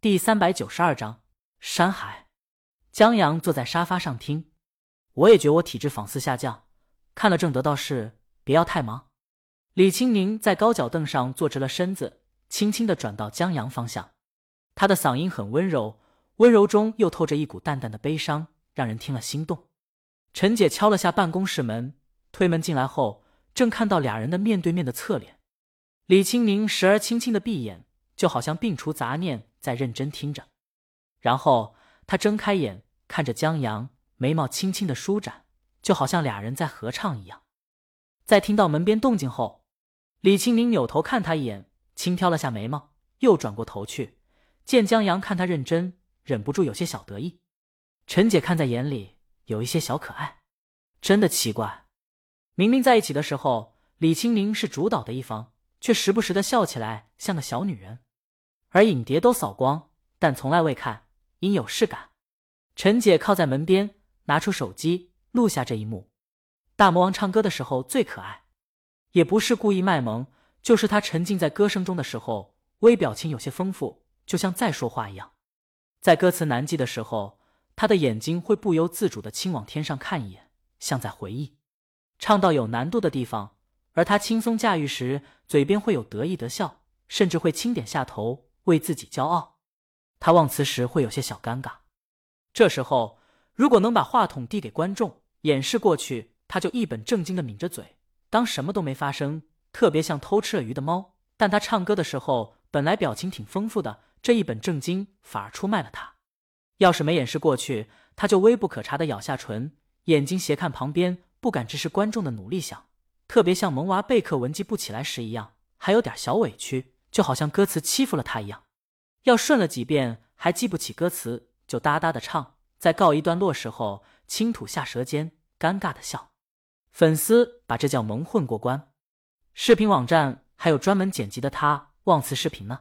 第三百九十二章山海。江阳坐在沙发上听，我也觉我体质仿似下降，看了正得到是别要太忙。李青宁在高脚凳上坐直了身子，轻轻的转到江阳方向，他的嗓音很温柔，温柔中又透着一股淡淡的悲伤，让人听了心动。陈姐敲了下办公室门，推门进来后，正看到俩人的面对面的侧脸。李青宁时而轻轻的闭眼，就好像摒除杂念。在认真听着，然后他睁开眼看着江阳，眉毛轻轻的舒展，就好像俩人在合唱一样。在听到门边动静后，李清明扭头看他一眼，轻挑了下眉毛，又转过头去，见江阳看他认真，忍不住有些小得意。陈姐看在眼里，有一些小可爱。真的奇怪，明明在一起的时候，李清明是主导的一方，却时不时的笑起来，像个小女人。而影碟都扫光，但从来未看，因有事感。陈姐靠在门边，拿出手机录下这一幕。大魔王唱歌的时候最可爱，也不是故意卖萌，就是他沉浸在歌声中的时候，微表情有些丰富，就像在说话一样。在歌词难记的时候，他的眼睛会不由自主的轻往天上看一眼，像在回忆。唱到有难度的地方，而他轻松驾驭时，嘴边会有得意的笑，甚至会轻点下头。为自己骄傲，他忘词时会有些小尴尬。这时候，如果能把话筒递给观众，演示过去，他就一本正经的抿着嘴，当什么都没发生，特别像偷吃了鱼的猫。但他唱歌的时候，本来表情挺丰富的，这一本正经反而出卖了他。要是没演示过去，他就微不可察的咬下唇，眼睛斜看旁边，不敢直视观众的努力想，特别像萌娃备课文记不起来时一样，还有点小委屈。就好像歌词欺负了他一样，要顺了几遍还记不起歌词，就哒哒的唱，在告一段落时候轻吐下舌尖，尴尬的笑。粉丝把这叫蒙混过关。视频网站还有专门剪辑的他忘词视频呢。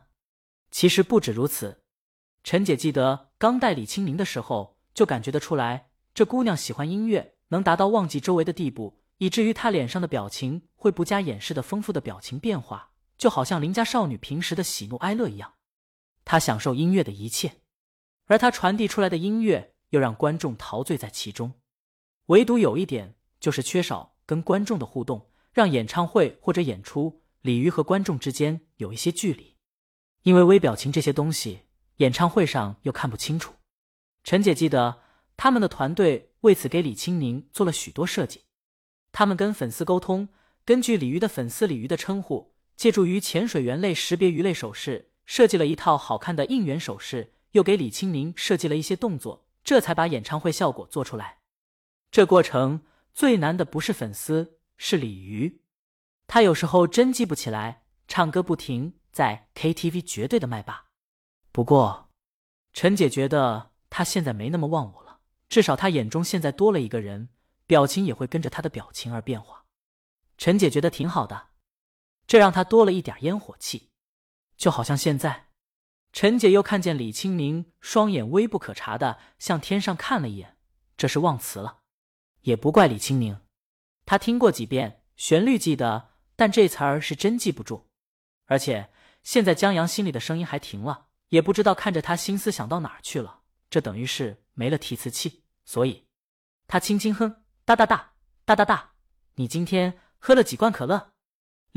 其实不止如此，陈姐记得刚带李清明的时候，就感觉得出来，这姑娘喜欢音乐，能达到忘记周围的地步，以至于她脸上的表情会不加掩饰的丰富的表情变化。就好像邻家少女平时的喜怒哀乐一样，她享受音乐的一切，而她传递出来的音乐又让观众陶醉在其中。唯独有一点，就是缺少跟观众的互动，让演唱会或者演出鲤鱼和观众之间有一些距离。因为微表情这些东西，演唱会上又看不清楚。陈姐记得他们的团队为此给李青宁做了许多设计，他们跟粉丝沟通，根据鲤鱼的粉丝鲤鱼的称呼。借助于潜水员类识别鱼类手势，设计了一套好看的应援手势，又给李清明设计了一些动作，这才把演唱会效果做出来。这过程最难的不是粉丝，是鲤鱼。他有时候真记不起来，唱歌不停，在 KTV 绝对的麦霸。不过，陈姐觉得他现在没那么忘我了，至少他眼中现在多了一个人，表情也会跟着他的表情而变化。陈姐觉得挺好的。这让他多了一点烟火气，就好像现在，陈姐又看见李清明双眼微不可察的向天上看了一眼，这是忘词了，也不怪李清明，他听过几遍，旋律记得，但这词儿是真记不住。而且现在江阳心里的声音还停了，也不知道看着他心思想到哪儿去了，这等于是没了提词器，所以他轻轻哼，哒哒哒哒哒哒，你今天喝了几罐可乐？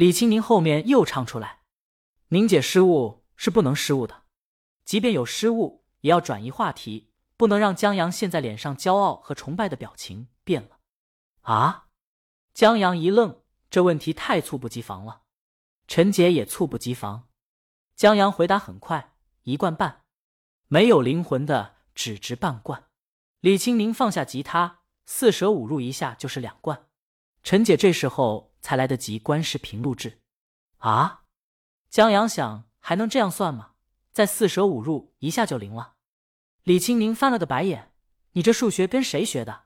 李青宁后面又唱出来：“宁姐失误是不能失误的，即便有失误，也要转移话题，不能让江阳现在脸上骄傲和崇拜的表情变了。”啊！江阳一愣，这问题太猝不及防了。陈杰也猝不及防。江阳回答很快：“一罐半，没有灵魂的只值半罐。”李青宁放下吉他，四舍五入一下就是两罐。陈姐这时候。才来得及关视频录制，啊！江阳想，还能这样算吗？再四舍五入一下就灵了。李青宁翻了个白眼：“你这数学跟谁学的？”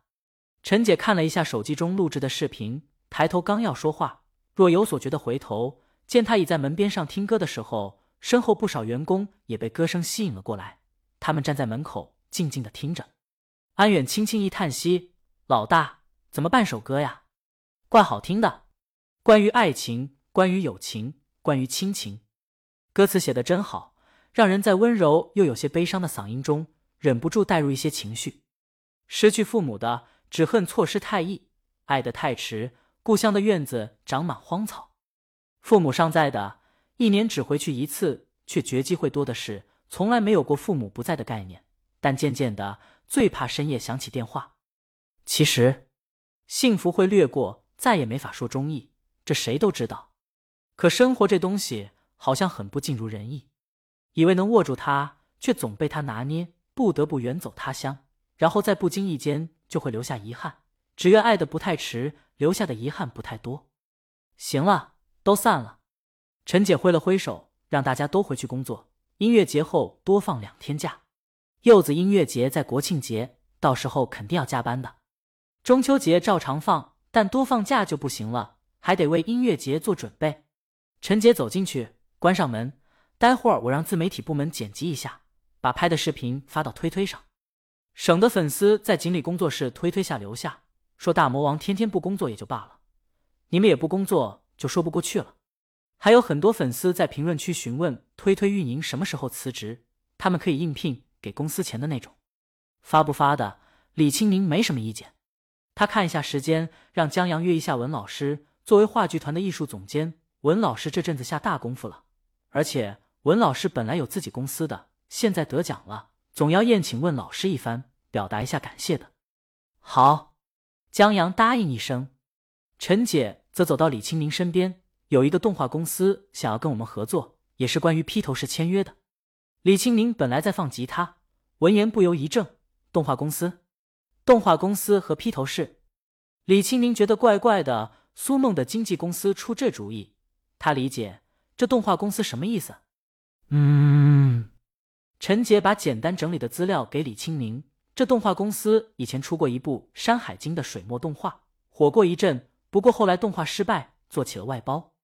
陈姐看了一下手机中录制的视频，抬头刚要说话，若有所觉的回头，见他倚在门边上听歌的时候，身后不少员工也被歌声吸引了过来。他们站在门口静静的听着。安远轻轻一叹息：“老大，怎么半首歌呀？怪好听的。”关于爱情，关于友情，关于亲情，歌词写的真好。让人在温柔又有些悲伤的嗓音中忍不住带入一些情绪。失去父母的只恨错失太易，爱得太迟，故乡的院子长满荒草。父母尚在的，一年只回去一次，却绝机会多的是，从来没有过父母不在的概念。但渐渐的，最怕深夜响起电话。其实，幸福会掠过，再也没法说中意，这谁都知道。可生活这东西，好像很不尽如人意。以为能握住它，却总被它拿捏，不得不远走他乡，然后在不经意间就会留下遗憾。只愿爱的不太迟，留下的遗憾不太多。行了。都散了，陈姐挥了挥手，让大家都回去工作。音乐节后多放两天假。柚子音乐节在国庆节，到时候肯定要加班的。中秋节照常放，但多放假就不行了，还得为音乐节做准备。陈杰走进去，关上门。待会儿我让自媒体部门剪辑一下，把拍的视频发到推推上，省得粉丝在锦鲤工作室推推下留下，说大魔王天天不工作也就罢了，你们也不工作。就说不过去了，还有很多粉丝在评论区询问推推运营什么时候辞职，他们可以应聘给公司钱的那种，发不发的？李青宁没什么意见，他看一下时间，让江阳约一下文老师。作为话剧团的艺术总监，文老师这阵子下大功夫了，而且文老师本来有自己公司的，现在得奖了，总要宴请问老师一番，表达一下感谢的。好，江阳答应一声，陈姐。则走到李清明身边，有一个动画公司想要跟我们合作，也是关于披头士签约的。李清明本来在放吉他，闻言不由一怔：“动画公司，动画公司和披头士。”李清明觉得怪怪的。苏梦的经纪公司出这主意，他理解这动画公司什么意思。嗯，陈杰把简单整理的资料给李清明。这动画公司以前出过一部《山海经》的水墨动画，火过一阵。不过后来动画失败，做起了外包。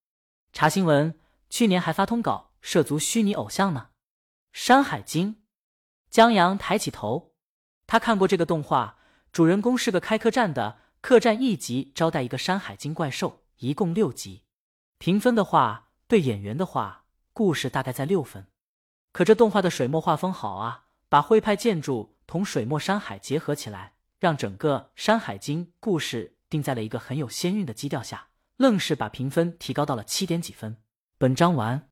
查新闻，去年还发通稿涉足虚拟偶像呢。《山海经》，江阳抬起头，他看过这个动画，主人公是个开客栈的，客栈一集招待一个山海经怪兽，一共六集。评分的话，对演员的话，故事大概在六分。可这动画的水墨画风好啊，把徽派建筑同水墨山海结合起来，让整个《山海经》故事。定在了一个很有仙韵的基调下，愣是把评分提高到了七点几分。本章完。